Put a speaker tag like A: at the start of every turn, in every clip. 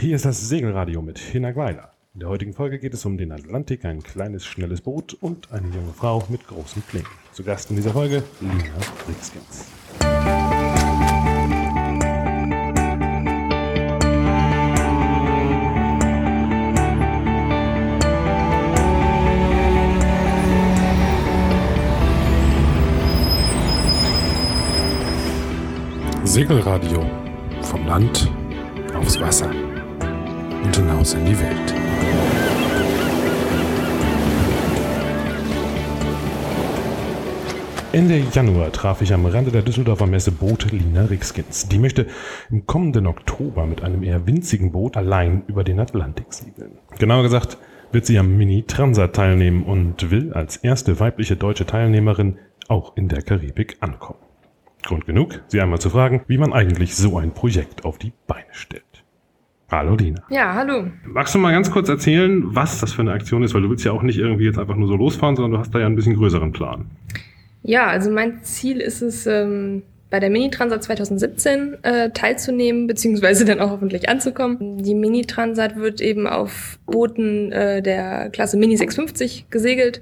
A: Hier ist das Segelradio mit Hinna Gweiler. In der heutigen Folge geht es um den Atlantik, ein kleines, schnelles Boot und eine junge Frau mit großen Klingen. Zu Gast in dieser Folge Lina Rixkens. Segelradio vom Land aufs Wasser und hinaus in die Welt. Ende Januar traf ich am Rande der Düsseldorfer Messe Boote Lina Rixkins. Die möchte im kommenden Oktober mit einem eher winzigen Boot allein über den Atlantik segeln. Genauer gesagt wird sie am Mini Transat teilnehmen und will als erste weibliche deutsche Teilnehmerin auch in der Karibik ankommen. Grund genug, sie einmal zu fragen, wie man eigentlich so ein Projekt auf die Beine stellt. Hallo Dina.
B: Ja, hallo.
A: Magst du mal ganz kurz erzählen, was das für eine Aktion ist? Weil du willst ja auch nicht irgendwie jetzt einfach nur so losfahren, sondern du hast da ja ein bisschen größeren Plan.
B: Ja, also mein Ziel ist es, ähm, bei der Mini-Transat 2017 äh, teilzunehmen, beziehungsweise dann auch hoffentlich anzukommen. Die Mini-Transat wird eben auf Booten äh, der Klasse Mini 650 gesegelt,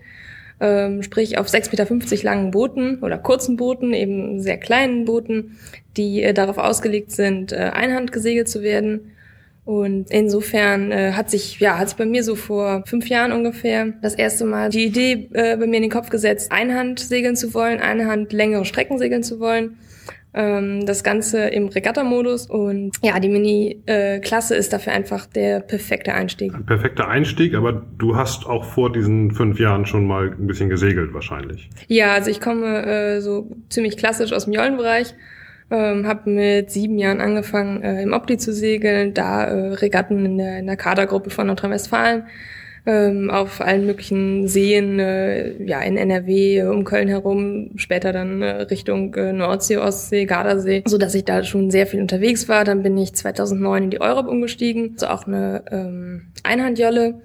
B: ähm, sprich auf 6,50 Meter langen Booten oder kurzen Booten, eben sehr kleinen Booten, die äh, darauf ausgelegt sind, äh, einhand gesegelt zu werden. Und insofern äh, hat sich, ja, hat sich bei mir so vor fünf Jahren ungefähr das erste Mal die Idee äh, bei mir in den Kopf gesetzt, Einhand segeln zu wollen, Einhand längere Strecken segeln zu wollen. Ähm, das Ganze im Regatta-Modus. Und ja, die Mini-Klasse äh, ist dafür einfach der perfekte Einstieg.
A: Ein perfekter Einstieg, aber du hast auch vor diesen fünf Jahren schon mal ein bisschen gesegelt wahrscheinlich.
B: Ja, also ich komme äh, so ziemlich klassisch aus dem Jollenbereich. Ähm, habe mit sieben Jahren angefangen, äh, im Opti zu segeln, da äh, Regatten in der, in der Kadergruppe von Nordrhein-Westfalen, ähm, auf allen möglichen Seen, äh, ja, in NRW, um Köln herum, später dann äh, Richtung äh, Nordsee, Ostsee, Gardasee, so dass ich da schon sehr viel unterwegs war. Dann bin ich 2009 in die Europe umgestiegen, so auch eine ähm, Einhandjolle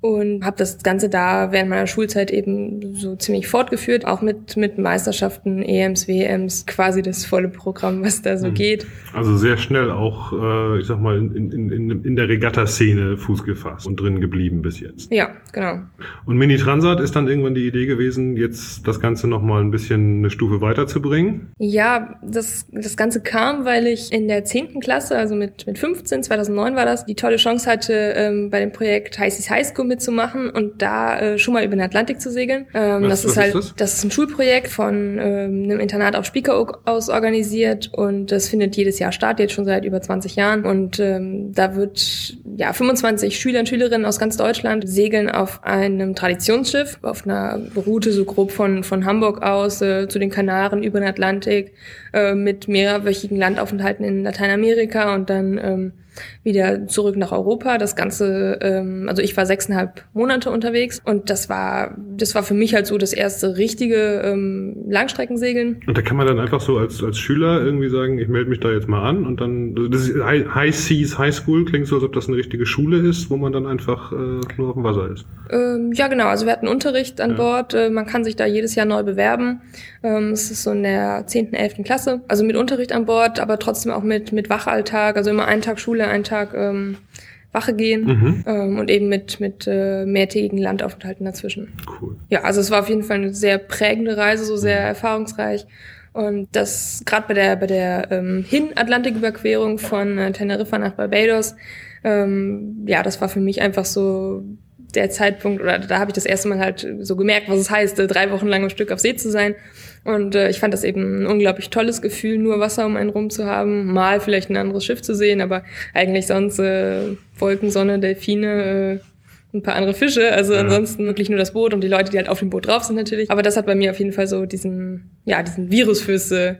B: und habe das Ganze da während meiner Schulzeit eben so ziemlich fortgeführt, auch mit, mit Meisterschaften, EMs, WMs, quasi das volle Programm, was da so mhm. geht.
A: Also sehr schnell auch, äh, ich sag mal, in, in, in, in der Regatta-Szene Fuß gefasst und drin geblieben bis jetzt.
B: Ja, genau.
A: Und Mini Transat ist dann irgendwann die Idee gewesen, jetzt das Ganze nochmal ein bisschen eine Stufe weiterzubringen?
B: Ja, das, das Ganze kam, weil ich in der zehnten Klasse, also mit, mit 15, 2009 war das, die tolle Chance hatte, ähm, bei dem Projekt High Seas High School mitzumachen und da äh, schon mal über den Atlantik zu segeln. Ähm, was, das ist halt, ist das? das? ist ein Schulprojekt von ähm, einem Internat auf Spieker aus organisiert und das findet jedes Jahr statt, jetzt schon seit über 20 Jahren. Und ähm, da wird ja 25 Schüler und Schülerinnen aus ganz Deutschland segeln auf einem Traditionsschiff, auf einer Route so grob von, von Hamburg aus äh, zu den Kanaren über den Atlantik äh, mit mehrwöchigen Landaufenthalten in Lateinamerika und dann ähm, wieder zurück nach Europa. Das Ganze, ähm, also ich war sechseinhalb Monate unterwegs und das war, das war für mich halt so das erste richtige ähm, Langstreckensegeln.
A: Und da kann man dann einfach so als, als Schüler irgendwie sagen, ich melde mich da jetzt mal an und dann, das ist High Seas High School, klingt so, als ob das eine richtige Schule ist, wo man dann einfach äh, nur auf dem Wasser ist.
B: Ähm, ja, genau. Also wir hatten Unterricht an ja. Bord. Äh, man kann sich da jedes Jahr neu bewerben. Ähm, es ist so in der zehnten, elften Klasse. Also mit Unterricht an Bord, aber trotzdem auch mit, mit Wachalltag. Also immer einen Tag Schule, einen Tag ähm, Wache gehen mhm. ähm, und eben mit, mit äh, mehrtägigen Landaufenthalten dazwischen. Cool. Ja, also es war auf jeden Fall eine sehr prägende Reise, so sehr mhm. erfahrungsreich. Und das gerade bei der bei der ähm, Hin-Atlantiküberquerung von äh, Teneriffa nach Barbados, ähm, ja, das war für mich einfach so der Zeitpunkt, oder da habe ich das erste Mal halt so gemerkt, was es heißt, äh, drei Wochen lang am Stück auf See zu sein. Und äh, ich fand das eben ein unglaublich tolles Gefühl, nur Wasser um einen rum zu haben, mal vielleicht ein anderes Schiff zu sehen, aber eigentlich sonst äh, Wolken, Sonne, Delfine, äh, ein paar andere Fische. Also ja. ansonsten wirklich nur das Boot und die Leute, die halt auf dem Boot drauf sind natürlich. Aber das hat bei mir auf jeden Fall so diesen, ja, diesen Virus fürs äh,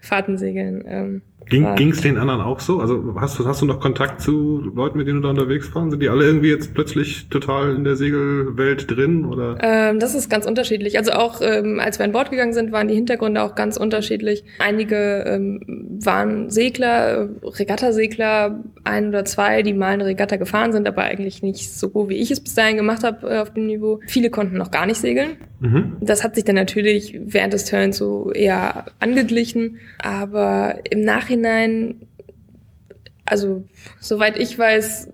B: Fahrtensegeln ähm,
A: Ging es den anderen auch so? Also hast du, hast du noch Kontakt zu Leuten, mit denen du da unterwegs fahren? Sind die alle irgendwie jetzt plötzlich total in der Segelwelt drin? Oder?
B: Ähm, das ist ganz unterschiedlich. Also auch ähm, als wir an Bord gegangen sind, waren die Hintergründe auch ganz unterschiedlich. Einige ähm, waren Segler, Regattasegler, ein oder zwei, die mal eine Regatta gefahren sind, aber eigentlich nicht so, wie ich es bis dahin gemacht habe äh, auf dem Niveau. Viele konnten noch gar nicht segeln. Mhm. Das hat sich dann natürlich während des Turns so eher angeglichen. Aber im Nachhinein also soweit ich weiß,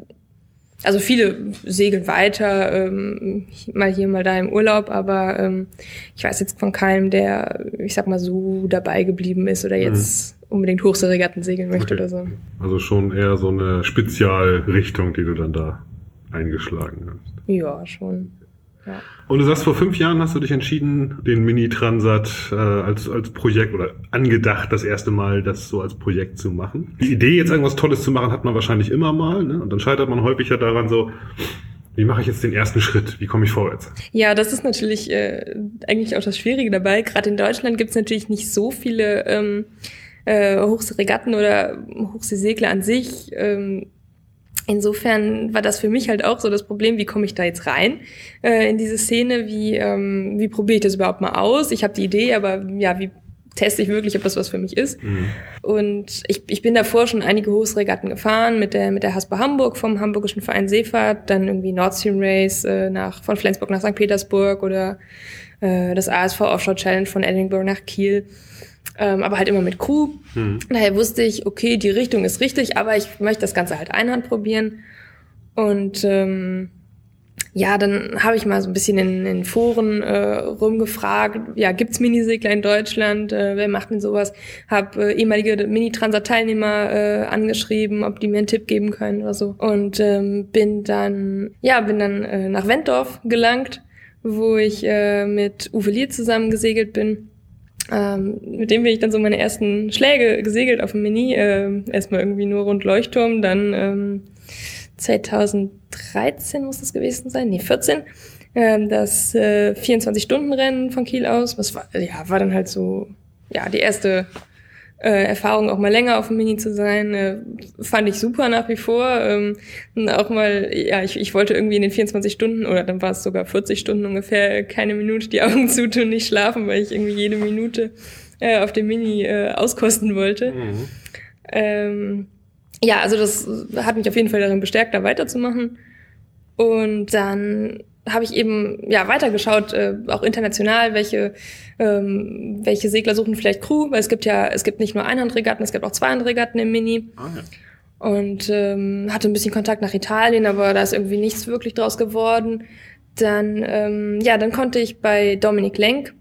B: also viele segeln weiter, ähm, mal hier, mal da im Urlaub, aber ähm, ich weiß jetzt von keinem, der, ich sag mal, so dabei geblieben ist oder jetzt mhm. unbedingt Hochseeregatten segeln möchte okay. oder so.
A: Also schon eher so eine Spezialrichtung, die du dann da eingeschlagen hast.
B: Ja, schon. Ja.
A: Und du sagst, vor fünf Jahren hast du dich entschieden, den Mini-Transat äh, als, als Projekt oder angedacht, das erste Mal das so als Projekt zu machen. Die Idee, jetzt irgendwas Tolles zu machen, hat man wahrscheinlich immer mal. Ne? Und dann scheitert man häufig ja daran so, wie mache ich jetzt den ersten Schritt? Wie komme ich vorwärts?
B: Ja, das ist natürlich äh, eigentlich auch das Schwierige dabei. Gerade in Deutschland gibt es natürlich nicht so viele ähm, äh, Hochseeregatten oder Hochseesegler an sich. Ähm, Insofern war das für mich halt auch so das Problem, wie komme ich da jetzt rein äh, in diese Szene, wie, ähm, wie probiere ich das überhaupt mal aus? Ich habe die Idee, aber ja, wie teste ich wirklich, ob das was für mich ist? Mhm. Und ich, ich bin davor schon einige Hochsregatten gefahren mit der, mit der Haspa Hamburg vom Hamburgischen Verein Seefahrt, dann irgendwie Nord Stream Race äh, nach, von Flensburg nach St. Petersburg oder äh, das ASV Offshore Challenge von Edinburgh nach Kiel ähm, aber halt immer mit Crew. Mhm. Daher wusste ich, okay, die Richtung ist richtig, aber ich möchte das Ganze halt einhand probieren. Und ähm, ja, dann habe ich mal so ein bisschen in, in Foren äh, rumgefragt, ja, gibt's Minisegler in Deutschland? Äh, wer macht denn sowas? Hab äh, ehemalige Mini-Transat-Teilnehmer äh, angeschrieben, ob die mir einen Tipp geben können oder so. Und ähm, bin dann, ja, bin dann äh, nach Wendorf gelangt, wo ich äh, mit Uwe Lier zusammen gesegelt bin. Ähm, mit dem bin ich dann so meine ersten Schläge gesegelt auf dem Mini. Äh, erstmal irgendwie nur rund Leuchtturm, dann ähm, 2013 muss das gewesen sein, nee, 14. Ähm, das äh, 24-Stunden-Rennen von Kiel aus, was war, ja, war dann halt so, ja, die erste äh, Erfahrung, auch mal länger auf dem Mini zu sein, äh, fand ich super nach wie vor. Ähm, auch mal, ja, ich, ich wollte irgendwie in den 24 Stunden oder dann war es sogar 40 Stunden ungefähr keine Minute die Augen zutun, nicht schlafen, weil ich irgendwie jede Minute äh, auf dem Mini äh, auskosten wollte. Mhm. Ähm, ja, also das hat mich auf jeden Fall darin bestärkt, da weiterzumachen. Und dann habe ich eben ja weitergeschaut, äh, auch international, welche ähm, welche Segler suchen vielleicht Crew, weil es gibt ja es gibt nicht nur Einhandregatten, es gibt auch Zweihandregatten im Mini. Ah, ja. Und ähm, hatte ein bisschen Kontakt nach Italien, aber da ist irgendwie nichts wirklich draus geworden. Dann ähm, ja, dann konnte ich bei Dominik Lenk,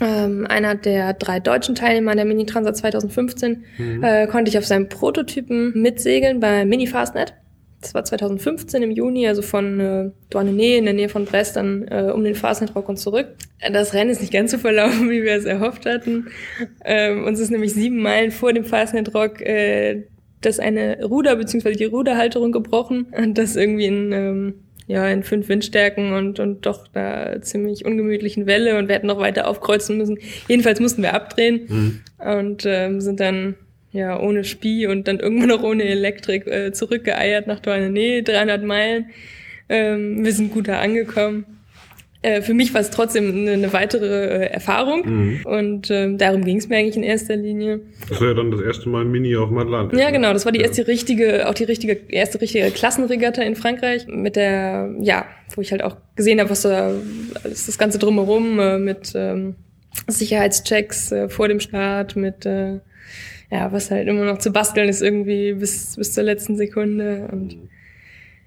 B: ähm, einer der drei deutschen Teilnehmer der Mini Transat 2015, mhm. äh, konnte ich auf seinem Prototypen mitsegeln bei Mini Fastnet. Das war 2015 im Juni, also von äh, Douarnenez in der Nähe von Brest dann äh, um den Fastnet-Rock und zurück. Das Rennen ist nicht ganz so verlaufen, wie wir es erhofft hatten. Ähm, uns ist nämlich sieben Meilen vor dem Fastnet-Rock äh, das eine Ruder bzw. die Ruderhalterung gebrochen und das irgendwie in ähm, ja in fünf Windstärken und und doch da ziemlich ungemütlichen Welle und wir hätten noch weiter aufkreuzen müssen. Jedenfalls mussten wir abdrehen mhm. und ähm, sind dann ja, ohne Spie und dann irgendwann noch ohne Elektrik äh, zurückgeeiert nach Douarnenez, 300 Meilen. Ähm, wir sind gut da angekommen. Äh, für mich war es trotzdem eine, eine weitere äh, Erfahrung mhm. und ähm, darum ging es mir eigentlich in erster Linie.
A: Das war ja dann das erste Mal Mini auf dem Atlantik.
B: Ja, ne? genau, das war die erste ja. richtige, auch die richtige, erste richtige Klassenregatta in Frankreich mit der, ja, wo ich halt auch gesehen habe, was da, das ganze drumherum äh, mit ähm, Sicherheitschecks äh, vor dem Start, mit äh, ja, was halt immer noch zu basteln ist irgendwie bis, bis zur letzten Sekunde und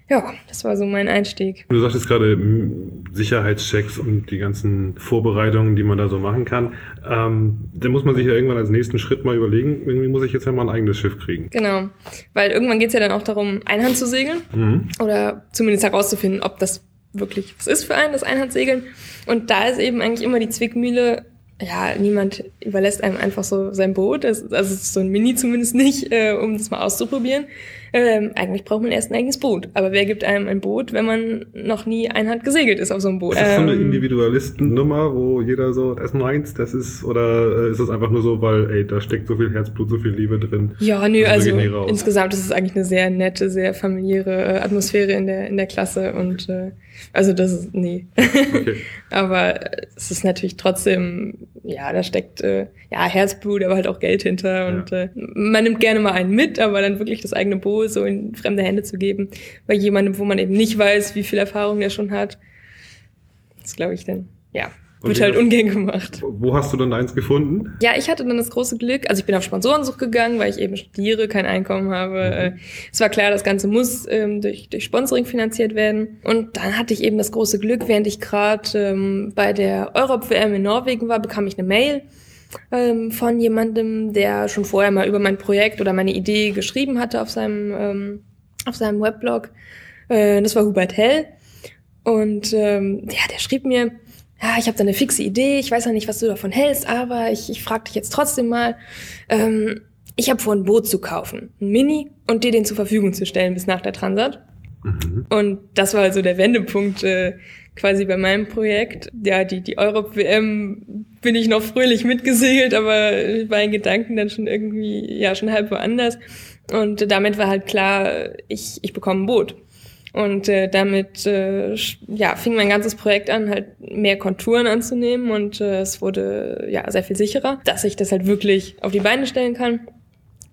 B: ja, das war so mein Einstieg.
A: Du sagtest gerade Sicherheitschecks und die ganzen Vorbereitungen, die man da so machen kann. Ähm, da muss man sich ja irgendwann als nächsten Schritt mal überlegen, irgendwie muss ich jetzt ja mal ein eigenes Schiff kriegen.
B: Genau, weil irgendwann geht's ja dann auch darum, Einhand zu segeln mhm. oder zumindest herauszufinden, ob das wirklich was ist für einen, das Einhandsegeln. Und da ist eben eigentlich immer die Zwickmühle, ja, niemand überlässt einem einfach so sein Boot, also so ein Mini zumindest nicht, äh, um das mal auszuprobieren. Ähm, eigentlich braucht man erst ein eigenes Boot. Aber wer gibt einem ein Boot, wenn man noch nie einhand gesegelt ist auf so einem Boot?
A: Ist das so eine ähm, Individualistennummer, wo jeder so, das ist meins, das ist, oder äh, ist das einfach nur so, weil, ey, da steckt so viel Herzblut, so viel Liebe drin?
B: Ja, nö, also insgesamt ist es eigentlich eine sehr nette, sehr familiäre äh, Atmosphäre in der, in der Klasse und äh, also das ist, nee. Okay. aber es ist natürlich trotzdem, ja, da steckt äh, ja Herzblut, aber halt auch Geld hinter. Und ja. äh, man nimmt gerne mal einen mit, aber dann wirklich das eigene Boot so in fremde Hände zu geben, bei jemandem, wo man eben nicht weiß, wie viel Erfahrung der schon hat, das glaube ich dann, ja, wird halt ungern gemacht.
A: Wo hast du dann eins gefunden?
B: Ja, ich hatte dann das große Glück, also ich bin auf Sponsorensuche gegangen, weil ich eben studiere, kein Einkommen habe. Mhm. Es war klar, das Ganze muss ähm, durch, durch Sponsoring finanziert werden. Und dann hatte ich eben das große Glück, während ich gerade ähm, bei der Europe-WM in Norwegen war, bekam ich eine Mail ähm, von jemandem, der schon vorher mal über mein Projekt oder meine Idee geschrieben hatte auf seinem, ähm, auf seinem Weblog. Äh, das war Hubert Hell. Und ähm, ja, der schrieb mir, ja, ich habe da eine fixe Idee, ich weiß noch nicht, was du davon hältst, aber ich, ich frage dich jetzt trotzdem mal. Ähm, ich habe vor, ein Boot zu kaufen, ein Mini, und dir den zur Verfügung zu stellen bis nach der Transat. Mhm. Und das war also der Wendepunkt äh, quasi bei meinem Projekt. Ja, die, die Europe-WM bin ich noch fröhlich mitgesegelt, aber war in Gedanken dann schon irgendwie, ja, schon halb woanders. Und damit war halt klar, ich, ich bekomme ein Boot. Und äh, damit äh, ja, fing mein ganzes Projekt an, halt mehr Konturen anzunehmen und äh, es wurde ja sehr viel sicherer, dass ich das halt wirklich auf die Beine stellen kann.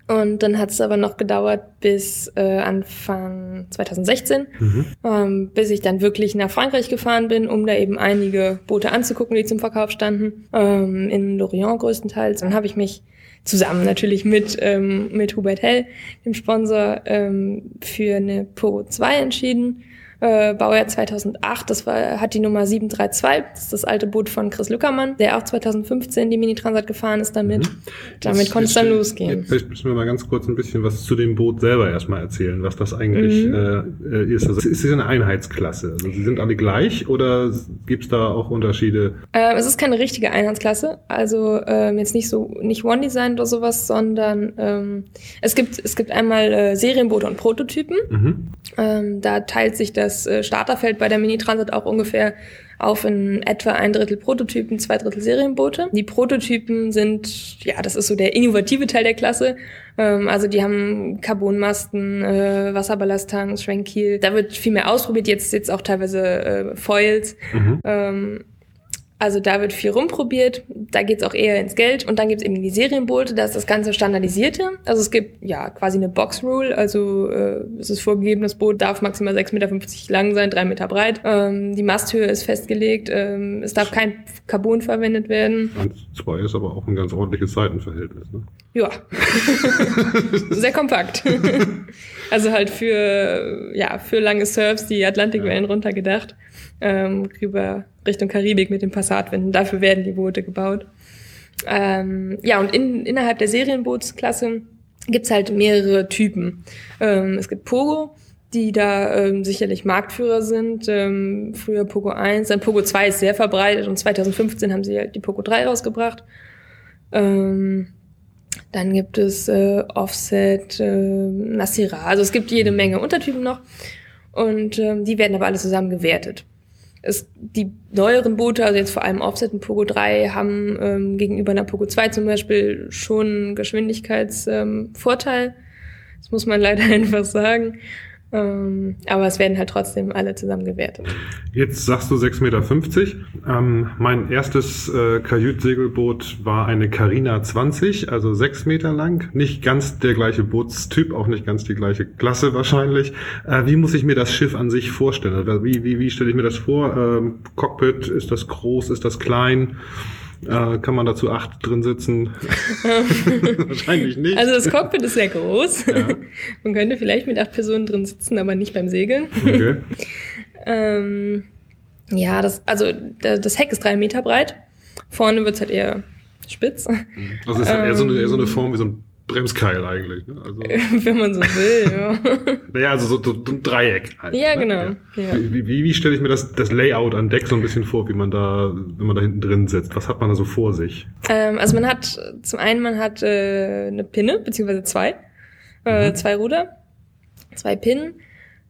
B: Und dann hat es aber noch gedauert bis äh, Anfang 2016, mhm. ähm, bis ich dann wirklich nach Frankreich gefahren bin, um da eben einige Boote anzugucken, die zum Verkauf standen, ähm, in Lorient größtenteils. Dann habe ich mich zusammen natürlich mit, ähm, mit Hubert Hell, dem Sponsor, ähm, für eine Pogo 2 entschieden äh, Baujahr 2008. Das war, hat die Nummer 732. Das ist das alte Boot von Chris Lückermann, der auch 2015 die Mini-Transat gefahren ist damit. Mhm. Damit konnte es dann losgehen.
A: Vielleicht müssen wir mal ganz kurz ein bisschen was zu dem Boot selber erstmal erzählen, was das eigentlich mhm. äh, ist. Also ist es eine Einheitsklasse? Also sie sind alle gleich oder gibt es da auch Unterschiede?
B: Äh, es ist keine richtige Einheitsklasse. Also ähm, jetzt nicht so nicht One-Design oder sowas, sondern ähm, es gibt es gibt einmal äh, Serienboote und Prototypen. Mhm. Ähm, da teilt sich das das äh, Starterfeld bei der Mini-Transat auch ungefähr auf in etwa ein Drittel Prototypen, zwei Drittel Serienboote. Die Prototypen sind, ja, das ist so der innovative Teil der Klasse. Ähm, also die haben Carbonmasten, äh, Wasserballasttanks, Schwenkkiel. Da wird viel mehr ausprobiert, jetzt jetzt auch teilweise äh, Foils. Mhm. Ähm, also da wird viel rumprobiert, da geht's auch eher ins Geld und dann gibt's eben die Serienboote, da ist das ganze standardisierte. Also es gibt ja quasi eine Box-Rule, also äh, es ist vorgegeben, das Boot darf maximal 6,50 Meter lang sein, 3 Meter breit. Ähm, die Masthöhe ist festgelegt, ähm, es darf kein Carbon verwendet werden.
A: 1,2 ist aber auch ein ganz ordentliches Seitenverhältnis, ne?
B: Ja. Sehr kompakt. also halt für, ja, für lange Surfs die Atlantikwellen ja. runtergedacht ähm, rüber Richtung Karibik mit den Passatwinden. Dafür werden die Boote gebaut. Ähm, ja, und in, innerhalb der Serienbootsklasse gibt's halt mehrere Typen. Ähm, es gibt Pogo, die da ähm, sicherlich Marktführer sind. Ähm, früher Pogo 1, dann Pogo 2 ist sehr verbreitet und 2015 haben sie halt die Pogo 3 rausgebracht. Ähm, dann gibt es äh, Offset, äh, Nasira, also es gibt jede Menge Untertypen noch und ähm, die werden aber alle zusammen gewertet es, die neueren Boote, also jetzt vor allem Offset und Pogo 3, haben ähm, gegenüber einer Pogo 2 zum Beispiel schon einen Geschwindigkeitsvorteil. Ähm, das muss man leider einfach sagen. Ähm, aber es werden halt trotzdem alle zusammen gewertet.
A: Jetzt sagst du 6,50 Meter. Ähm, mein erstes äh, Kajütsegelboot war eine Carina 20, also 6 Meter lang. Nicht ganz der gleiche Bootstyp, auch nicht ganz die gleiche Klasse wahrscheinlich. Äh, wie muss ich mir das Schiff an sich vorstellen? Also wie, wie, wie stelle ich mir das vor? Ähm, Cockpit, ist das groß, ist das klein? Äh, kann man dazu acht drin sitzen? Wahrscheinlich nicht.
B: Also das Cockpit ist sehr groß. Ja. Man könnte vielleicht mit acht Personen drin sitzen, aber nicht beim Segeln. Okay. ähm, ja, das, also das Heck ist drei Meter breit. Vorne wird es halt eher spitz.
A: Also es ist halt eher, so eine, eher so eine Form wie so ein Bremskeil eigentlich. Ne? Also,
B: Wenn man so will, ja.
A: Naja, also so, so, ein Dreieck halt.
B: Ja, ne? genau. Ja.
A: Wie, wie, wie stelle ich mir das, das Layout an Deck so ein bisschen vor, wie man da, wenn man da hinten drin sitzt? Was hat man da so vor sich?
B: Ähm, also man hat, zum einen, man hat äh, eine Pinne, beziehungsweise zwei. Äh, mhm. Zwei Ruder, zwei Pinnen.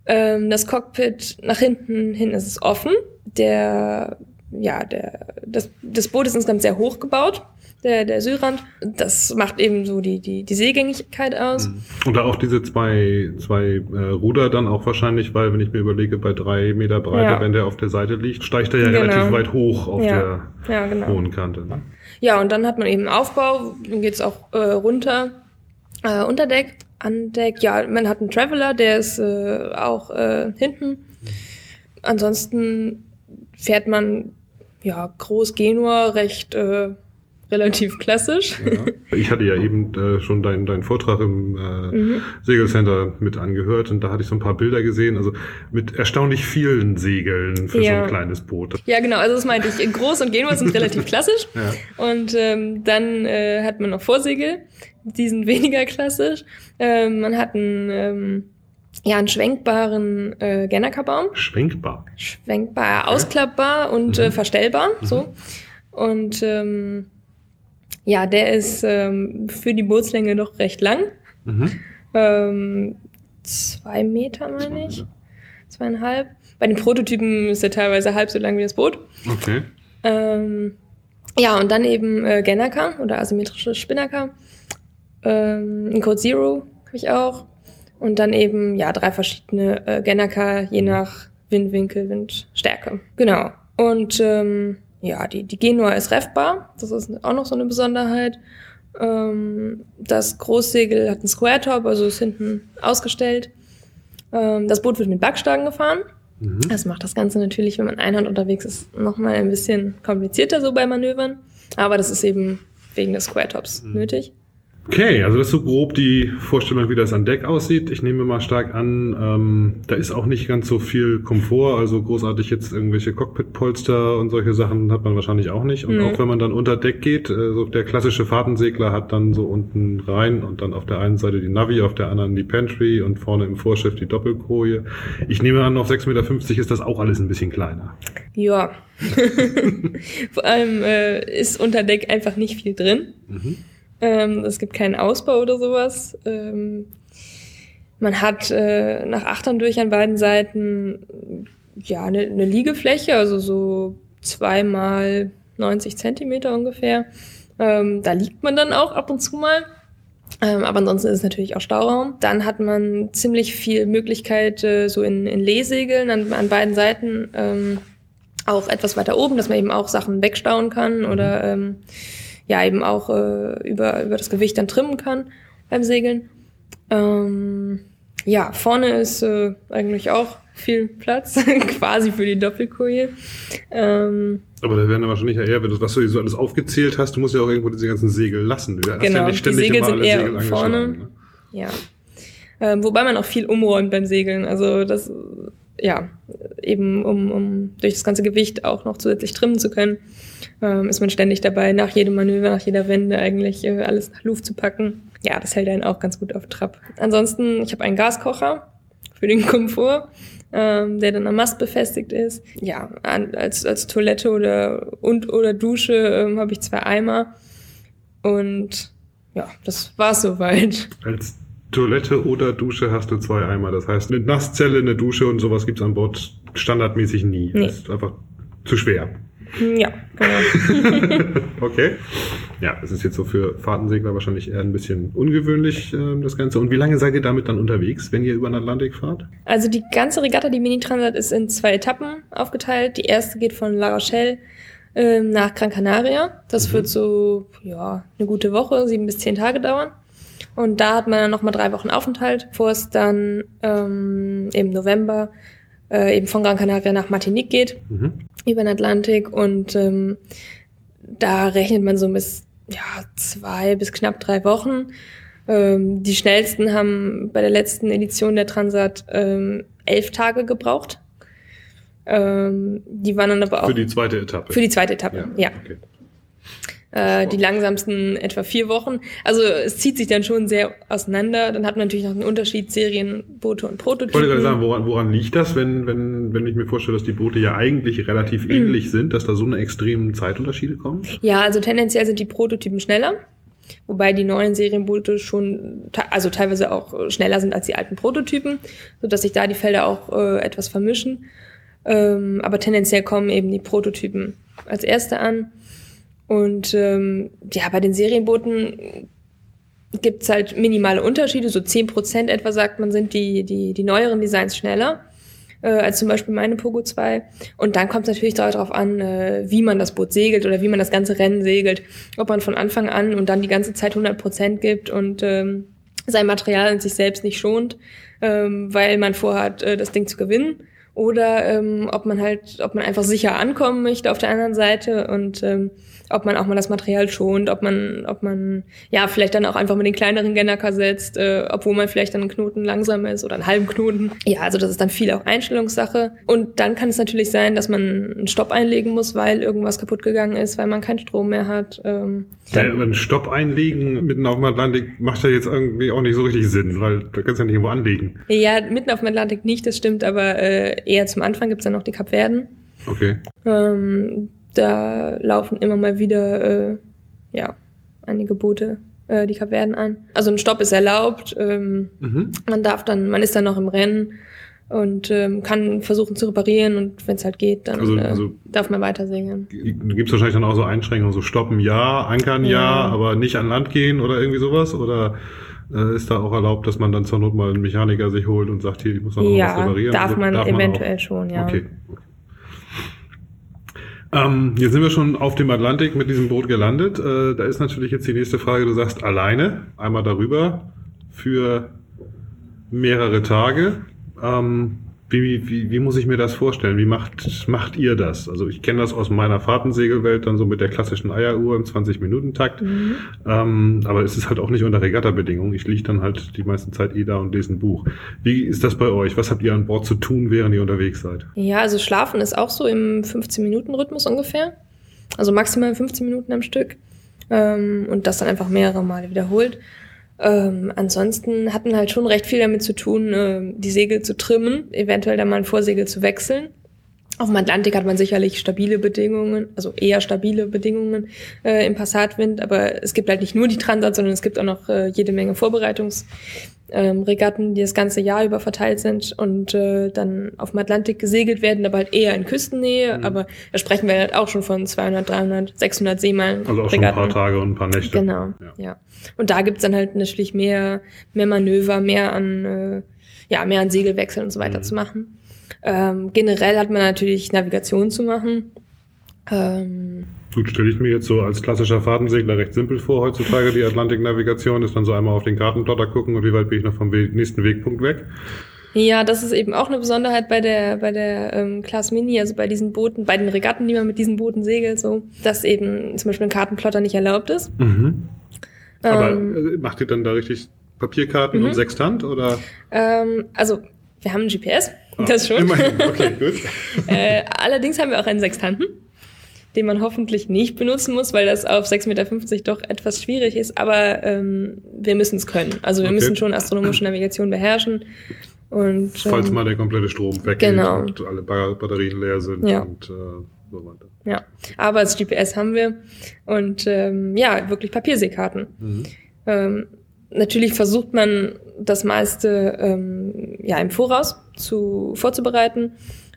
B: Ähm, das Cockpit nach hinten hin ist es offen. Der, ja, der, das, das Boot ist insgesamt sehr hoch gebaut der, der Südrand. Das macht eben so die, die, die Seegängigkeit aus. Mhm.
A: Und da auch diese zwei, zwei äh, Ruder dann auch wahrscheinlich, weil wenn ich mir überlege, bei drei Meter Breite, ja. wenn der auf der Seite liegt, steigt er ja genau. relativ weit hoch auf ja. der ja, genau. hohen Kante. Ne?
B: Ja, und dann hat man eben Aufbau, dann geht's auch äh, runter, äh, unter Deck, an Deck. Ja, man hat einen Traveler, der ist äh, auch äh, hinten. Ansonsten fährt man ja, groß Genua, recht äh, relativ klassisch.
A: Ja. Ich hatte ja eben äh, schon deinen deinen Vortrag im äh, mhm. Segelcenter mit angehört und da hatte ich so ein paar Bilder gesehen, also mit erstaunlich vielen Segeln für ja. so ein kleines Boot.
B: Ja, genau, also das meinte ich. Groß und Genua sind relativ klassisch. Ja. Und ähm, dann äh, hat man noch Vorsegel, die sind weniger klassisch. Ähm, man hat einen ähm, ja, einen schwenkbaren äh, Gennaker-Baum.
A: Schwenkbar?
B: Schwenkbar, ausklappbar und mhm. äh, verstellbar, mhm. so. Und ähm, ja, der ist ähm, für die Bootslänge doch recht lang. Mhm. Ähm, zwei Meter, meine ich. Zweieinhalb. Bei den Prototypen ist er teilweise halb so lang wie das Boot.
A: Okay.
B: Ähm, ja, und dann eben äh, Gennaker oder asymmetrische Spinnaker. Ähm, ein Code Zero habe ich auch. Und dann eben, ja, drei verschiedene äh, Gennaker, je nach Windwinkel, Windstärke. Genau. Und ähm, ja, die, die Genua ist refbar. Das ist auch noch so eine Besonderheit. Ähm, das Großsegel hat einen Square Top, also ist hinten ausgestellt. Ähm, das Boot wird mit Backstangen gefahren. Mhm. Das macht das Ganze natürlich, wenn man einhand unterwegs ist, nochmal ein bisschen komplizierter so bei Manövern. Aber das ist eben wegen des Square Tops mhm. nötig.
A: Okay, also das ist so grob die Vorstellung, wie das an Deck aussieht. Ich nehme mal stark an, ähm, da ist auch nicht ganz so viel Komfort, also großartig jetzt irgendwelche Cockpitpolster und solche Sachen hat man wahrscheinlich auch nicht. Und mhm. auch wenn man dann unter Deck geht, äh, so der klassische Fahrtensegler hat dann so unten rein und dann auf der einen Seite die Navi, auf der anderen die Pantry und vorne im Vorschiff die Doppelkoje. Ich nehme an, auf 6,50 Meter ist das auch alles ein bisschen kleiner.
B: Ja. Vor allem äh, ist unter Deck einfach nicht viel drin. Mhm. Ähm, es gibt keinen Ausbau oder sowas. Ähm, man hat äh, nach Achtern durch an beiden Seiten ja eine, eine Liegefläche, also so zweimal 90 Zentimeter ungefähr. Ähm, da liegt man dann auch ab und zu mal. Ähm, aber ansonsten ist es natürlich auch Stauraum. Dann hat man ziemlich viel Möglichkeit, äh, so in, in Lehsegeln an, an beiden Seiten, ähm, auch etwas weiter oben, dass man eben auch Sachen wegstauen kann mhm. oder ähm, ja eben auch äh, über, über das Gewicht dann trimmen kann beim Segeln. Ähm, ja, vorne ist äh, eigentlich auch viel Platz, quasi für die Doppelkoje.
A: Ähm, aber da werden ja wahrscheinlich eher, wenn du was du so alles aufgezählt hast, du musst ja auch irgendwo diese ganzen Segel lassen.
B: Du genau, ja die Segel sind eher Segel vorne. Ne? Ja. Ähm, wobei man auch viel umräumt beim Segeln. Also das, ja, eben um, um durch das ganze Gewicht auch noch zusätzlich trimmen zu können ähm, ist man ständig dabei, nach jedem Manöver, nach jeder Wende eigentlich äh, alles nach Luft zu packen. Ja, das hält einen auch ganz gut auf Trab. Ansonsten, ich habe einen Gaskocher für den Komfort, ähm, der dann am Mast befestigt ist. Ja, an, als, als Toilette oder und oder Dusche ähm, habe ich zwei Eimer. Und ja, das war's soweit.
A: Als Toilette oder Dusche hast du zwei Eimer. Das heißt, eine Nasszelle, eine Dusche und sowas gibt's an Bord standardmäßig nie. Nee. Das ist einfach zu schwer.
B: Ja, genau.
A: okay. Ja, es ist jetzt so für Fahrtensegler wahrscheinlich eher ein bisschen ungewöhnlich, äh, das Ganze. Und wie lange seid ihr damit dann unterwegs, wenn ihr über den Atlantik fahrt?
B: Also die ganze Regatta, die Mini-Transat, ist in zwei Etappen aufgeteilt. Die erste geht von La Rochelle äh, nach Gran Canaria. Das mhm. wird so, ja, eine gute Woche, sieben bis zehn Tage dauern. Und da hat man dann nochmal drei Wochen Aufenthalt, bevor es dann ähm, im November äh, eben von Gran Canaria nach Martinique geht, mhm. über den Atlantik. Und ähm, da rechnet man so bis ja, zwei bis knapp drei Wochen. Ähm, die schnellsten haben bei der letzten Edition der Transat ähm, elf Tage gebraucht. Ähm, die waren dann aber auch.
A: Für die zweite Etappe.
B: Für die zweite Etappe, ja. ja. Okay äh, die langsamsten etwa vier Wochen. Also es zieht sich dann schon sehr auseinander. Dann hat man natürlich noch einen Unterschied Serienboote und Prototypen. Ich
A: wollte gerade sagen, woran, woran liegt das, wenn, wenn, wenn ich mir vorstelle, dass die Boote ja eigentlich relativ mhm. ähnlich sind, dass da so eine extremen Zeitunterschiede kommen?
B: Ja, also tendenziell sind die Prototypen schneller. Wobei die neuen Serienboote schon, also teilweise auch schneller sind als die alten Prototypen, so dass sich da die Felder auch äh, etwas vermischen. Ähm, aber tendenziell kommen eben die Prototypen als erste an. Und ähm, ja, bei den Serienbooten gibt's halt minimale Unterschiede. So zehn Prozent etwa, sagt man, sind die, die, die neueren Designs schneller äh, als zum Beispiel meine Pogo 2. Und dann kommt es natürlich darauf an, äh, wie man das Boot segelt oder wie man das ganze Rennen segelt. Ob man von Anfang an und dann die ganze Zeit 100 Prozent gibt und ähm, sein Material in sich selbst nicht schont, ähm, weil man vorhat, äh, das Ding zu gewinnen oder ähm, ob man halt, ob man einfach sicher ankommen möchte auf der anderen Seite und ähm, ob man auch mal das Material schont, ob man, ob man ja vielleicht dann auch einfach mit den kleineren Gennaker setzt, äh, obwohl man vielleicht dann einen Knoten langsam ist oder einen halben Knoten. Ja, also das ist dann viel auch Einstellungssache. Und dann kann es natürlich sein, dass man einen Stopp einlegen muss, weil irgendwas kaputt gegangen ist, weil man keinen Strom mehr hat. Ähm,
A: ja, einen Stopp einlegen mitten auf dem Atlantik macht ja jetzt irgendwie auch nicht so richtig Sinn, weil da kannst du ja nicht irgendwo anlegen.
B: Ja, mitten auf dem Atlantik nicht, das stimmt, aber äh, eher zum Anfang gibt's dann noch die Kapverden.
A: Okay.
B: Ähm, da laufen immer mal wieder äh, ja, einige Boote äh, die Kapverden an. Also ein Stopp ist erlaubt. Ähm, mhm. Man darf dann, man ist dann noch im Rennen und ähm, kann versuchen zu reparieren und wenn es halt geht, dann also, äh, also darf man weiter segeln.
A: Gibt es wahrscheinlich dann auch so Einschränkungen, so stoppen ja, ankern ja, ja, aber nicht an Land gehen oder irgendwie sowas? Oder äh, ist da auch erlaubt, dass man dann zur Not mal einen Mechaniker sich holt und sagt, hier, ich muss noch
B: ja,
A: was reparieren?
B: Darf man darf eventuell man schon, ja.
A: Okay. okay. Ähm, jetzt sind wir schon auf dem Atlantik mit diesem Boot gelandet. Äh, da ist natürlich jetzt die nächste Frage, du sagst alleine, einmal darüber für mehrere Tage. Ähm, wie, wie, wie muss ich mir das vorstellen? Wie macht, macht ihr das? Also ich kenne das aus meiner Fahrtensegelwelt dann so mit der klassischen Eieruhr im 20-Minuten-Takt. Mhm. Ähm, aber es ist halt auch nicht unter Regatta-Bedingungen. Ich liege dann halt die meiste Zeit eh da und lese ein Buch. Wie ist das bei euch? Was habt ihr an Bord zu tun, während ihr unterwegs seid?
B: Ja, also schlafen ist auch so im 15-Minuten-Rhythmus ungefähr. Also maximal 15 Minuten am Stück. Ähm, und das dann einfach mehrere Male wiederholt. Ähm, ansonsten hatten halt schon recht viel damit zu tun, äh, die Segel zu trimmen, eventuell dann mal ein Vorsegel zu wechseln. Auf dem Atlantik hat man sicherlich stabile Bedingungen, also eher stabile Bedingungen äh, im Passatwind, aber es gibt halt nicht nur die Transat, sondern es gibt auch noch äh, jede Menge Vorbereitungs ähm, Regatten, die das ganze Jahr über verteilt sind und äh, dann auf dem Atlantik gesegelt werden, aber halt eher in Küstennähe. Mhm. Aber da sprechen wir halt auch schon von 200, 300, 600 Seemeilen.
A: Also auch Regatten. schon ein paar Tage und ein paar Nächte.
B: Genau, ja. ja. Und da gibt's dann halt natürlich mehr, mehr Manöver, mehr an, äh, ja, mehr an Segelwechseln und so weiter mhm. zu machen. Ähm, generell hat man natürlich Navigation zu machen.
A: Ähm, Gut, stelle ich mir jetzt so als klassischer Fahrtensegler recht simpel vor heutzutage. Die Atlantik-Navigation ist dann so einmal auf den Kartenplotter gucken und wie weit bin ich noch vom Weg, nächsten Wegpunkt weg.
B: Ja, das ist eben auch eine Besonderheit bei der bei der ähm, Class Mini, also bei diesen Booten, bei den Regatten, die man mit diesen Booten segelt, so, dass eben zum Beispiel ein Kartenplotter nicht erlaubt ist.
A: Mhm. Aber ähm, äh, macht ihr dann da richtig Papierkarten mhm. und Sextant oder?
B: Ähm, also wir haben ein GPS, oh, das schon.
A: Immerhin. Okay, gut.
B: äh, allerdings haben wir auch einen Sextanten den man hoffentlich nicht benutzen muss, weil das auf 6,50 Meter doch etwas schwierig ist. Aber ähm, wir müssen es können. Also wir okay. müssen schon astronomische Navigation beherrschen. Und,
A: ähm, Falls mal der komplette Strom weggeht genau. und alle Batterien leer sind
B: ja.
A: und äh, so weiter.
B: Ja, aber das GPS haben wir und ähm, ja, wirklich Papierseekarten. Mhm. Ähm, natürlich versucht man das meiste ähm, ja im Voraus zu vorzubereiten.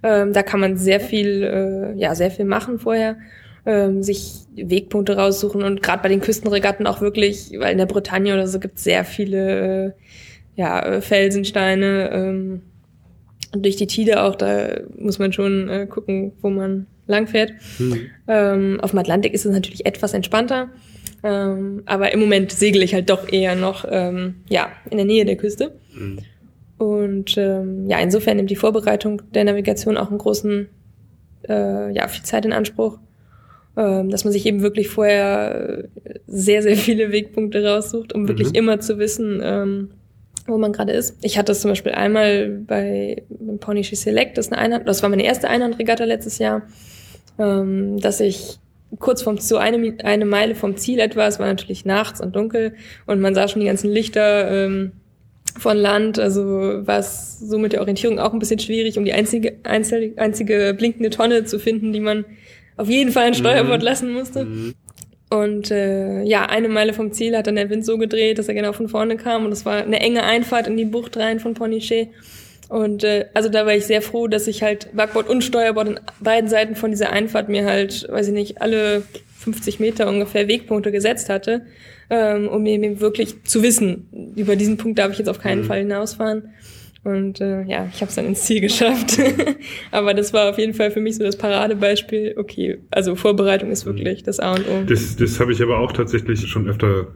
B: Ähm, da kann man sehr viel, äh, ja, sehr viel machen vorher, ähm, sich Wegpunkte raussuchen und gerade bei den Küstenregatten auch wirklich, weil in der Bretagne oder so gibt es sehr viele, äh, ja, äh, Felsensteine, ähm, durch die Tide auch, da muss man schon äh, gucken, wo man langfährt. Mhm. Ähm, auf dem Atlantik ist es natürlich etwas entspannter. Ähm, aber im Moment segel ich halt doch eher noch ähm, ja, in der Nähe der Küste. Mhm. Und ähm, ja, insofern nimmt die Vorbereitung der Navigation auch einen großen, äh, ja, viel Zeit in Anspruch, ähm, dass man sich eben wirklich vorher sehr, sehr viele Wegpunkte raussucht, um mhm. wirklich immer zu wissen, ähm, wo man gerade ist. Ich hatte das zum Beispiel einmal bei dem Pony Select, das, ist eine Einhand, das war meine erste Einhandregatta letztes Jahr, ähm, dass ich kurz vom so eine, eine Meile vom Ziel etwa, es war natürlich nachts und dunkel und man sah schon die ganzen Lichter, ähm, von Land, also war es so mit der Orientierung auch ein bisschen schwierig, um die einzige, einzige, einzige blinkende Tonne zu finden, die man auf jeden Fall ein Steuerbord mhm. lassen musste. Mhm. Und äh, ja, eine Meile vom Ziel hat dann der Wind so gedreht, dass er genau von vorne kam und es war eine enge Einfahrt in die Bucht rein von Pornichet. Und äh, also da war ich sehr froh, dass ich halt Backbord und Steuerbord an beiden Seiten von dieser Einfahrt mir halt, weiß ich nicht, alle 50 Meter ungefähr Wegpunkte gesetzt hatte ähm, um eben wirklich zu wissen, über diesen Punkt darf ich jetzt auf keinen mhm. Fall hinausfahren. Und äh, ja, ich habe es dann ins Ziel geschafft. Aber das war auf jeden Fall für mich so das Paradebeispiel. Okay, also Vorbereitung ist wirklich das A und O.
A: Das, das habe ich aber auch tatsächlich schon öfter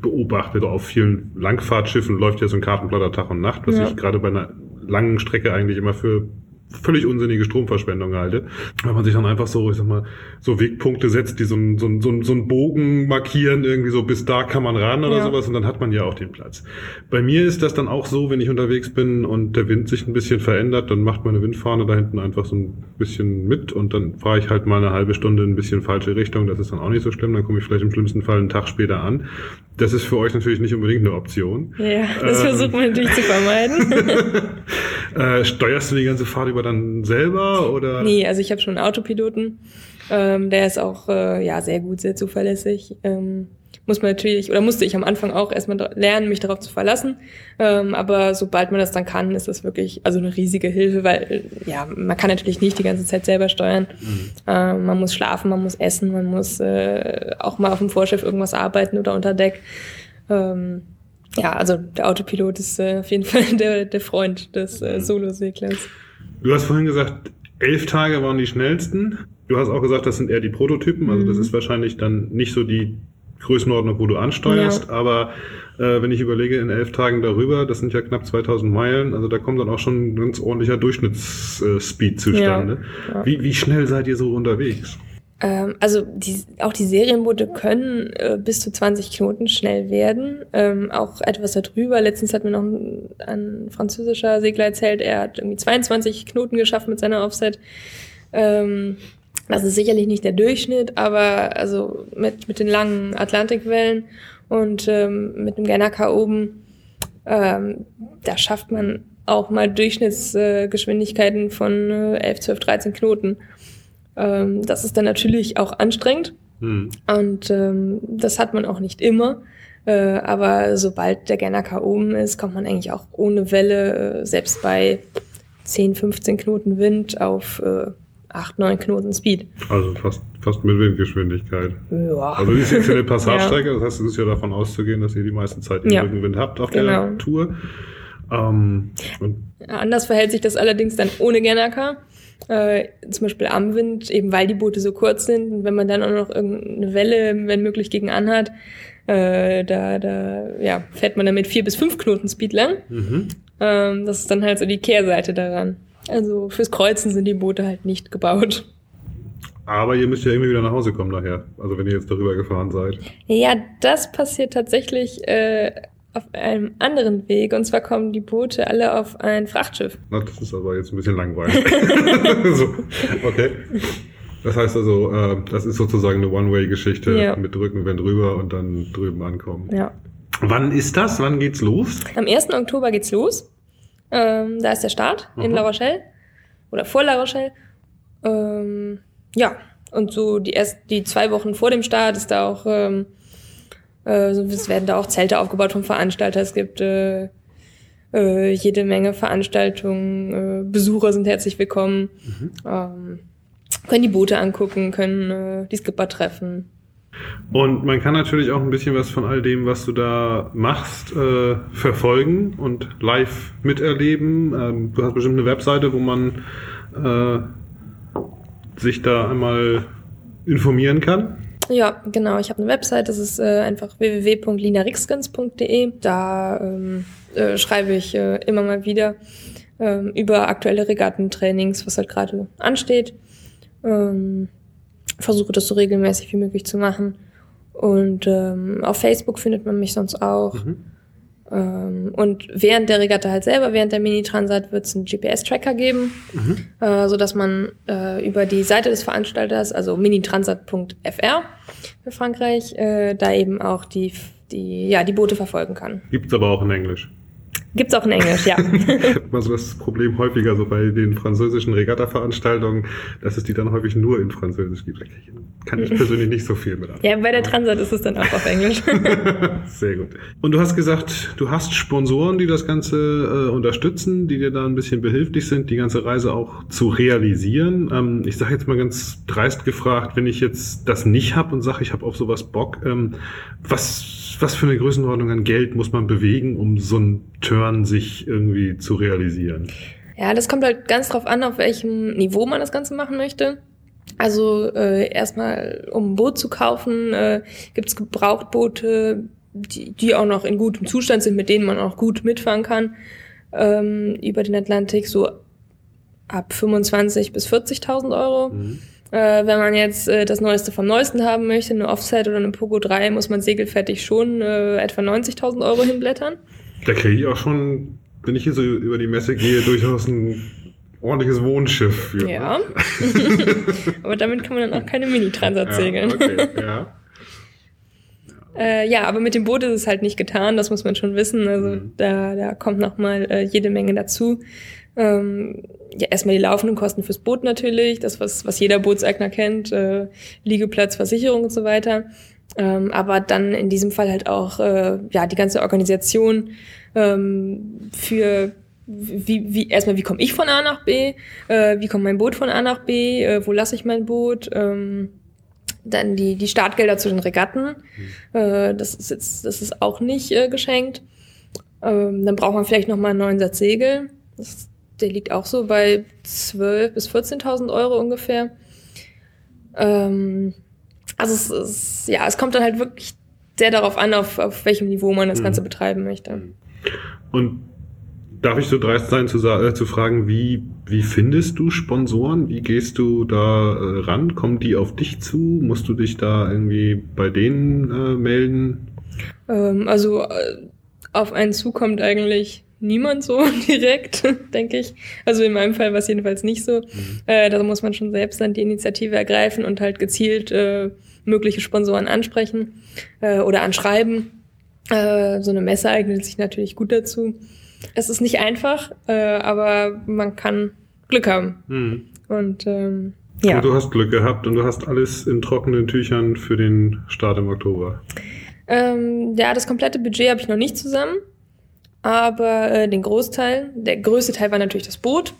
A: beobachtet. Auf vielen Langfahrtschiffen läuft ja so ein Kartenblatter Tag und Nacht, was ja. ich gerade bei einer langen Strecke eigentlich immer für völlig unsinnige Stromverschwendung halte. Wenn man sich dann einfach so, ich sag mal, so Wegpunkte setzt, die so einen so ein, so ein, so ein Bogen markieren, irgendwie so bis da kann man ran oder ja. sowas und dann hat man ja auch den Platz. Bei mir ist das dann auch so, wenn ich unterwegs bin und der Wind sich ein bisschen verändert, dann macht meine Windfahne da hinten einfach so ein bisschen mit und dann fahre ich halt mal eine halbe Stunde ein bisschen falsche Richtung. Das ist dann auch nicht so schlimm, dann komme ich vielleicht im schlimmsten Fall einen Tag später an. Das ist für euch natürlich nicht unbedingt eine Option.
B: Ja, das ähm, versucht man natürlich zu vermeiden.
A: äh, steuerst du die ganze Fahrt über dann selber oder?
B: Nee, also ich habe schon einen Autopiloten. Ähm, der ist auch äh, ja sehr gut, sehr zuverlässig. Ähm, muss man natürlich, oder musste ich am Anfang auch erstmal lernen, mich darauf zu verlassen. Ähm, aber sobald man das dann kann, ist das wirklich also eine riesige Hilfe, weil ja, man kann natürlich nicht die ganze Zeit selber steuern. Mhm. Ähm, man muss schlafen, man muss essen, man muss äh, auch mal auf dem Vorschiff irgendwas arbeiten oder unter Deck. Ähm, ja, also der Autopilot ist äh, auf jeden Fall der, der Freund des äh, mhm. Solo-Seglers.
A: Du hast vorhin gesagt, elf Tage waren die schnellsten. Du hast auch gesagt, das sind eher die Prototypen, also das mhm. ist wahrscheinlich dann nicht so die Größenordnung, wo du ansteuerst, ja. aber äh, wenn ich überlege, in elf Tagen darüber, das sind ja knapp 2000 Meilen, also da kommt dann auch schon ein ganz ordentlicher Durchschnittsspeed zustande. Ja. Ja. Wie, wie schnell seid ihr so unterwegs?
B: Ähm, also die, auch die Serienboote können äh, bis zu 20 Knoten schnell werden, ähm, auch etwas darüber. Letztens hat mir noch ein, ein, französischer Segler erzählt, er hat irgendwie 22 Knoten geschafft mit seiner Offset. Ähm, das ist sicherlich nicht der Durchschnitt, aber also mit, mit den langen Atlantikwellen und ähm, mit dem Genaka oben, ähm, da schafft man auch mal Durchschnittsgeschwindigkeiten äh, von äh, 11, 12, 13 Knoten. Ähm, das ist dann natürlich auch anstrengend hm. und ähm, das hat man auch nicht immer. Äh, aber sobald der Genaka oben ist, kommt man eigentlich auch ohne Welle, äh, selbst bei 10, 15 Knoten Wind auf äh, 8, 9 Knoten Speed.
A: Also fast, fast mit Windgeschwindigkeit. Ja. Also das ist jetzt eine Passagestrecke, ja. das heißt, es ist ja davon auszugehen, dass ihr die meiste Zeit ja. Rückenwind habt auf genau. der Tour. Ähm,
B: Anders verhält sich das allerdings dann ohne Genaka. Äh, zum Beispiel am Wind, eben weil die Boote so kurz sind und wenn man dann auch noch irgendeine Welle, wenn möglich, gegen anhat, äh, da, da ja, fährt man dann mit 4 bis 5 Knoten Speed lang. Mhm. Ähm, das ist dann halt so die Kehrseite daran. Also fürs Kreuzen sind die Boote halt nicht gebaut.
A: Aber ihr müsst ja irgendwie wieder nach Hause kommen nachher. Also wenn ihr jetzt darüber gefahren seid.
B: Ja, das passiert tatsächlich äh, auf einem anderen Weg. Und zwar kommen die Boote alle auf ein Frachtschiff.
A: Na, das ist aber jetzt ein bisschen langweilig. so, okay. Das heißt also, äh, das ist sozusagen eine One-Way-Geschichte ja. mit Rückenwind rüber und dann drüben ankommen.
B: Ja.
A: Wann ist das? Wann geht's los?
B: Am 1. Oktober geht's los. Ähm, da ist der Start mhm. in La Rochelle oder vor La Rochelle. Ähm, ja, und so die erst die zwei Wochen vor dem Start ist da auch, ähm, äh, es werden da auch Zelte aufgebaut vom Veranstalter. Es gibt äh, äh, jede Menge Veranstaltungen. Äh, Besucher sind herzlich willkommen. Mhm. Ähm, können die Boote angucken, können äh, die Skipper treffen.
A: Und man kann natürlich auch ein bisschen was von all dem, was du da machst, äh, verfolgen und live miterleben. Ähm, du hast bestimmt eine Webseite, wo man äh, sich da einmal informieren kann.
B: Ja, genau. Ich habe eine Website, das ist äh, einfach www.linarixgens.de. Da ähm, äh, schreibe ich äh, immer mal wieder ähm, über aktuelle Regattentrainings, was halt gerade ansteht. Ähm, versuche das so regelmäßig wie möglich zu machen. Und ähm, auf Facebook findet man mich sonst auch. Mhm. Ähm, und während der Regatta halt selber, während der Mini-Transat, wird es einen GPS-Tracker geben, mhm. äh, so dass man äh, über die Seite des Veranstalters, also minitransat.fr für Frankreich, äh, da eben auch die, die, ja, die Boote verfolgen kann.
A: Gibt's aber auch in Englisch.
B: Gibt's auch in Englisch, ja.
A: also das Problem häufiger so bei den französischen Regatta-Veranstaltungen, dass es die dann häufig nur in Französisch gibt. Kann ich persönlich nicht so viel mit
B: Ja, bei der Transat ist es dann auch auf Englisch.
A: Sehr gut. Und du hast gesagt, du hast Sponsoren, die das Ganze äh, unterstützen, die dir da ein bisschen behilflich sind, die ganze Reise auch zu realisieren. Ähm, ich sage jetzt mal ganz dreist gefragt, wenn ich jetzt das nicht habe und sage, ich habe auf sowas Bock, ähm, was was für eine Größenordnung an Geld muss man bewegen, um so einen Turn sich irgendwie zu realisieren?
B: Ja, das kommt halt ganz drauf an, auf welchem Niveau man das Ganze machen möchte. Also äh, erstmal, um ein Boot zu kaufen, äh, gibt es Gebrauchtboote, die, die auch noch in gutem Zustand sind, mit denen man auch gut mitfahren kann ähm, über den Atlantik. So ab 25 bis 40.000 Euro. Mhm. Äh, wenn man jetzt äh, das Neueste vom Neuesten haben möchte, eine Offset oder eine Pogo 3, muss man segelfertig schon äh, etwa 90.000 Euro hinblättern.
A: Da kriege ich auch schon, wenn ich hier so über die Messe gehe, durchaus ein ordentliches Wohnschiff für.
B: Ja. Ne? aber damit kann man dann auch keine Mini-Transat segeln. Ja, okay, ja. Äh, ja, aber mit dem Boot ist es halt nicht getan, das muss man schon wissen. Also mhm. da, da kommt noch mal äh, jede Menge dazu. Ähm, ja, erstmal die laufenden Kosten fürs Boot natürlich, das, was, was jeder Bootseigner kennt, äh, Liegeplatz, Versicherung und so weiter. Ähm, aber dann in diesem Fall halt auch äh, ja die ganze Organisation ähm, für wie, wie erstmal wie komme ich von A nach B, äh, wie kommt mein Boot von A nach B, äh, wo lasse ich mein Boot, ähm, dann die die Startgelder zu den Regatten, mhm. äh, das ist jetzt das ist auch nicht äh, geschenkt. Ähm, dann braucht man vielleicht noch mal einen neuen Satz Segel. Das der liegt auch so bei 12.000 bis 14.000 Euro ungefähr. Ähm, also es ist, ja, es kommt dann halt wirklich sehr darauf an, auf, auf welchem Niveau man das mhm. Ganze betreiben möchte.
A: Und darf ich so dreist sein zu, äh, zu fragen, wie, wie findest du Sponsoren? Wie gehst du da äh, ran? Kommen die auf dich zu? Musst du dich da irgendwie bei denen äh, melden?
B: Ähm, also äh, auf einen zukommt eigentlich niemand so direkt, denke ich. Also in meinem Fall war es jedenfalls nicht so. Mhm. Äh, da muss man schon selbst dann die Initiative ergreifen und halt gezielt äh, mögliche Sponsoren ansprechen oder anschreiben. So eine Messe eignet sich natürlich gut dazu. Es ist nicht einfach, äh, aber man kann Glück haben. Mhm. Und ähm, ja.
A: Und du hast Glück gehabt und du hast alles in trockenen Tüchern für den Start im Oktober.
B: Ähm, ja, das komplette Budget habe ich noch nicht zusammen aber äh, den Großteil, der größte Teil war natürlich das Boot.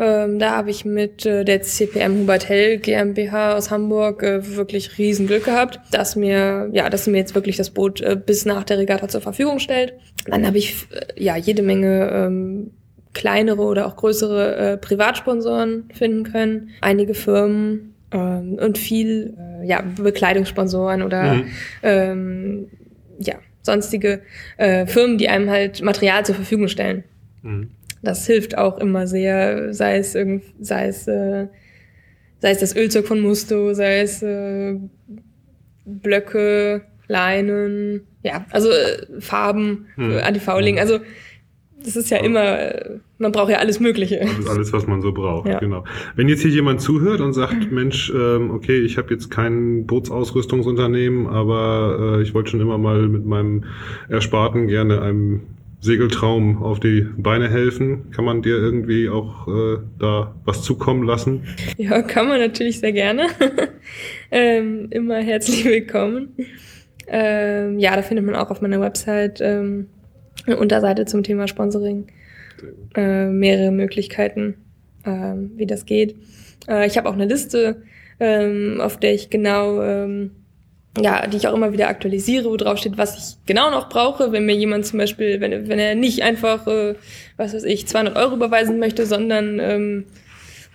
B: Ähm, da habe ich mit äh, der CPM Hubert Hell GmbH aus Hamburg äh, wirklich riesen Glück gehabt, dass mir ja, dass sie mir jetzt wirklich das Boot äh, bis nach der Regatta zur Verfügung stellt. Dann habe ich äh, ja jede Menge ähm, kleinere oder auch größere äh, Privatsponsoren finden können, einige Firmen ähm, und viel äh, ja Bekleidungssponsoren oder mhm. ähm, ja sonstige Firmen, die einem halt Material zur Verfügung stellen. Mhm. Das hilft auch immer sehr, sei es irgend, sei es, äh, sei es das Ölzeug von Musto, sei es äh, Blöcke, Leinen, ja, also äh, Farben, mhm. Antifouling, mhm. also das ist ja immer, man braucht ja alles Mögliche.
A: Alles, alles was man so braucht, ja. genau. Wenn jetzt hier jemand zuhört und sagt, Mensch, ähm, okay, ich habe jetzt kein Bootsausrüstungsunternehmen, aber äh, ich wollte schon immer mal mit meinem Ersparten gerne einem Segeltraum auf die Beine helfen. Kann man dir irgendwie auch äh, da was zukommen lassen?
B: Ja, kann man natürlich sehr gerne. ähm, immer herzlich willkommen. Ähm, ja, da findet man auch auf meiner Website ähm, eine Unterseite zum Thema Sponsoring. Äh, mehrere Möglichkeiten, äh, wie das geht. Äh, ich habe auch eine Liste, ähm, auf der ich genau, ähm, ja, die ich auch immer wieder aktualisiere, wo drauf steht, was ich genau noch brauche, wenn mir jemand zum Beispiel, wenn, wenn er nicht einfach, äh, was weiß ich, 200 Euro überweisen möchte, sondern ähm,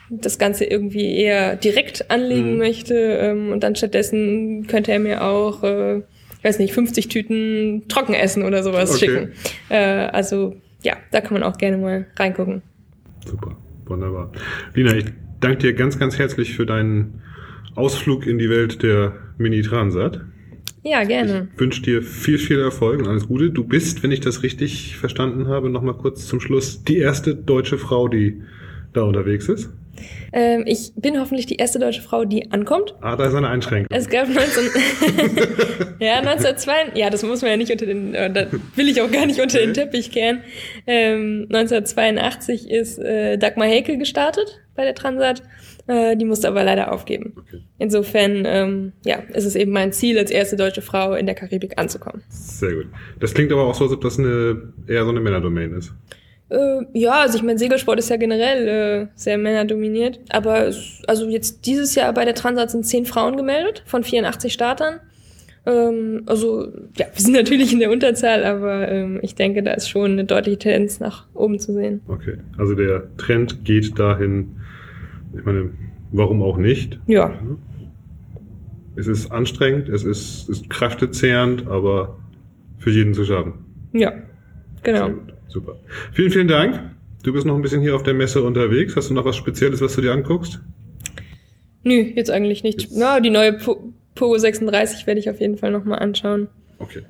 B: das Ganze irgendwie eher direkt anlegen mhm. möchte ähm, und dann stattdessen könnte er mir auch äh, weiß nicht, 50 Tüten Trockenessen oder sowas okay. schicken. Äh, also ja, da kann man auch gerne mal reingucken.
A: Super, wunderbar. Lina, ich danke dir ganz, ganz herzlich für deinen Ausflug in die Welt der Mini-Transat.
B: Ja, gerne.
A: Ich wünsche dir viel, viel Erfolg und alles Gute. Du bist, wenn ich das richtig verstanden habe, nochmal kurz zum Schluss, die erste deutsche Frau, die da unterwegs ist.
B: Ähm, ich bin hoffentlich die erste deutsche Frau, die ankommt.
A: Ah, da ist eine Einschränkung.
B: Es gab 19, ja, 1902, ja, das muss man ja nicht unter den, äh, da will ich auch gar nicht unter den Teppich kehren. Ähm, 1982 ist äh, Dagmar Häkel gestartet bei der Transat. Äh, die musste aber leider aufgeben. Okay. Insofern, ähm, ja, ist es eben mein Ziel, als erste deutsche Frau in der Karibik anzukommen.
A: Sehr gut. Das klingt aber auch so, als ob das eine, eher so eine Männerdomain ist.
B: Äh, ja, also ich meine, Segelsport ist ja generell äh, sehr männerdominiert. Aber also jetzt dieses Jahr bei der Transat sind zehn Frauen gemeldet von 84 Startern. Ähm, also ja, wir sind natürlich in der Unterzahl, aber ähm, ich denke, da ist schon eine deutliche Tendenz nach oben zu sehen.
A: Okay, also der Trend geht dahin. Ich meine, warum auch nicht?
B: Ja.
A: Es ist anstrengend, es ist, ist kräftezehrend, aber für jeden zu schaffen.
B: Ja, genau.
A: Super. Vielen, vielen Dank.
C: Du bist noch ein bisschen hier auf der Messe unterwegs. Hast du noch was Spezielles, was du dir anguckst?
B: Nö, jetzt eigentlich nicht.
C: Jetzt-
B: Na, die neue Po- Pogo 36 werde ich auf jeden Fall nochmal anschauen.
C: Okay.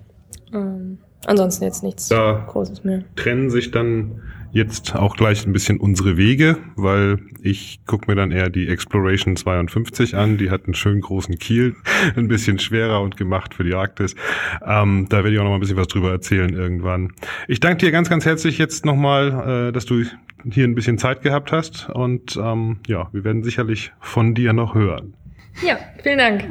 B: Ähm, ansonsten jetzt nichts
C: Da
B: Großes mehr.
C: trennen sich dann jetzt auch gleich ein bisschen unsere Wege, weil ich gucke mir dann eher die Exploration 52 an. Die hat einen schönen großen Kiel, ein bisschen schwerer und gemacht für die Arktis. Ähm, da werde ich auch noch mal ein bisschen was drüber erzählen irgendwann. Ich danke dir ganz, ganz herzlich jetzt nochmal, äh, dass du hier ein bisschen Zeit gehabt hast und ähm, ja, wir werden sicherlich von dir noch hören.
B: Ja, vielen Dank.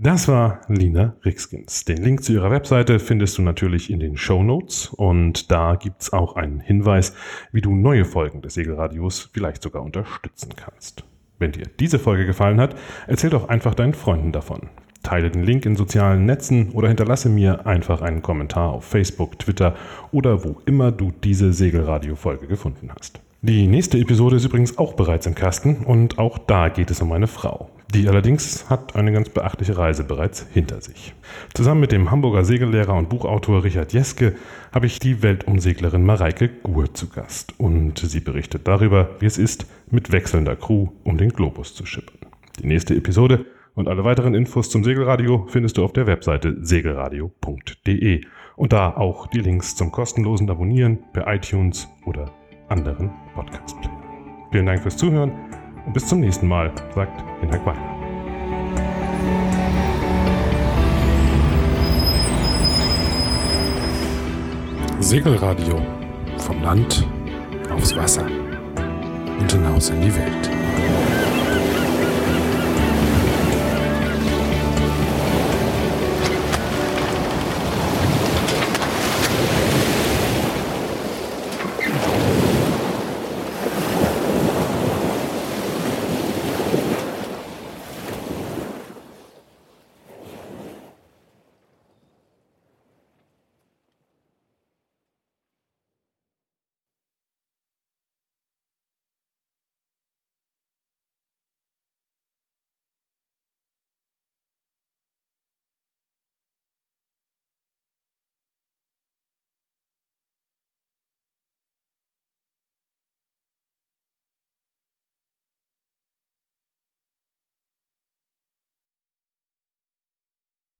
A: Das war Lina Rixkins. Den Link zu ihrer Webseite findest du natürlich in den Show Notes und da gibt's auch einen Hinweis, wie du neue Folgen des Segelradios vielleicht sogar unterstützen kannst. Wenn dir diese Folge gefallen hat, erzähl doch einfach deinen Freunden davon. Teile den Link in sozialen Netzen oder hinterlasse mir einfach einen Kommentar auf Facebook, Twitter oder wo immer du diese Segelradio-Folge gefunden hast. Die nächste Episode ist übrigens auch bereits im Kasten und auch da geht es um eine Frau. Die allerdings hat eine ganz beachtliche Reise bereits hinter sich. Zusammen mit dem Hamburger Segellehrer und Buchautor Richard Jeske habe ich die Weltumseglerin Mareike Gur zu Gast und sie berichtet darüber, wie es ist, mit wechselnder Crew um den Globus zu schippern. Die nächste Episode und alle weiteren Infos zum Segelradio findest du auf der Webseite segelradio.de und da auch die Links zum kostenlosen Abonnieren per iTunes oder anderen Podcast-Playern. Vielen Dank fürs Zuhören und bis zum nächsten Mal, sagt Hinak Weiler.
D: Segelradio. Vom Land aufs Wasser und hinaus in die Welt.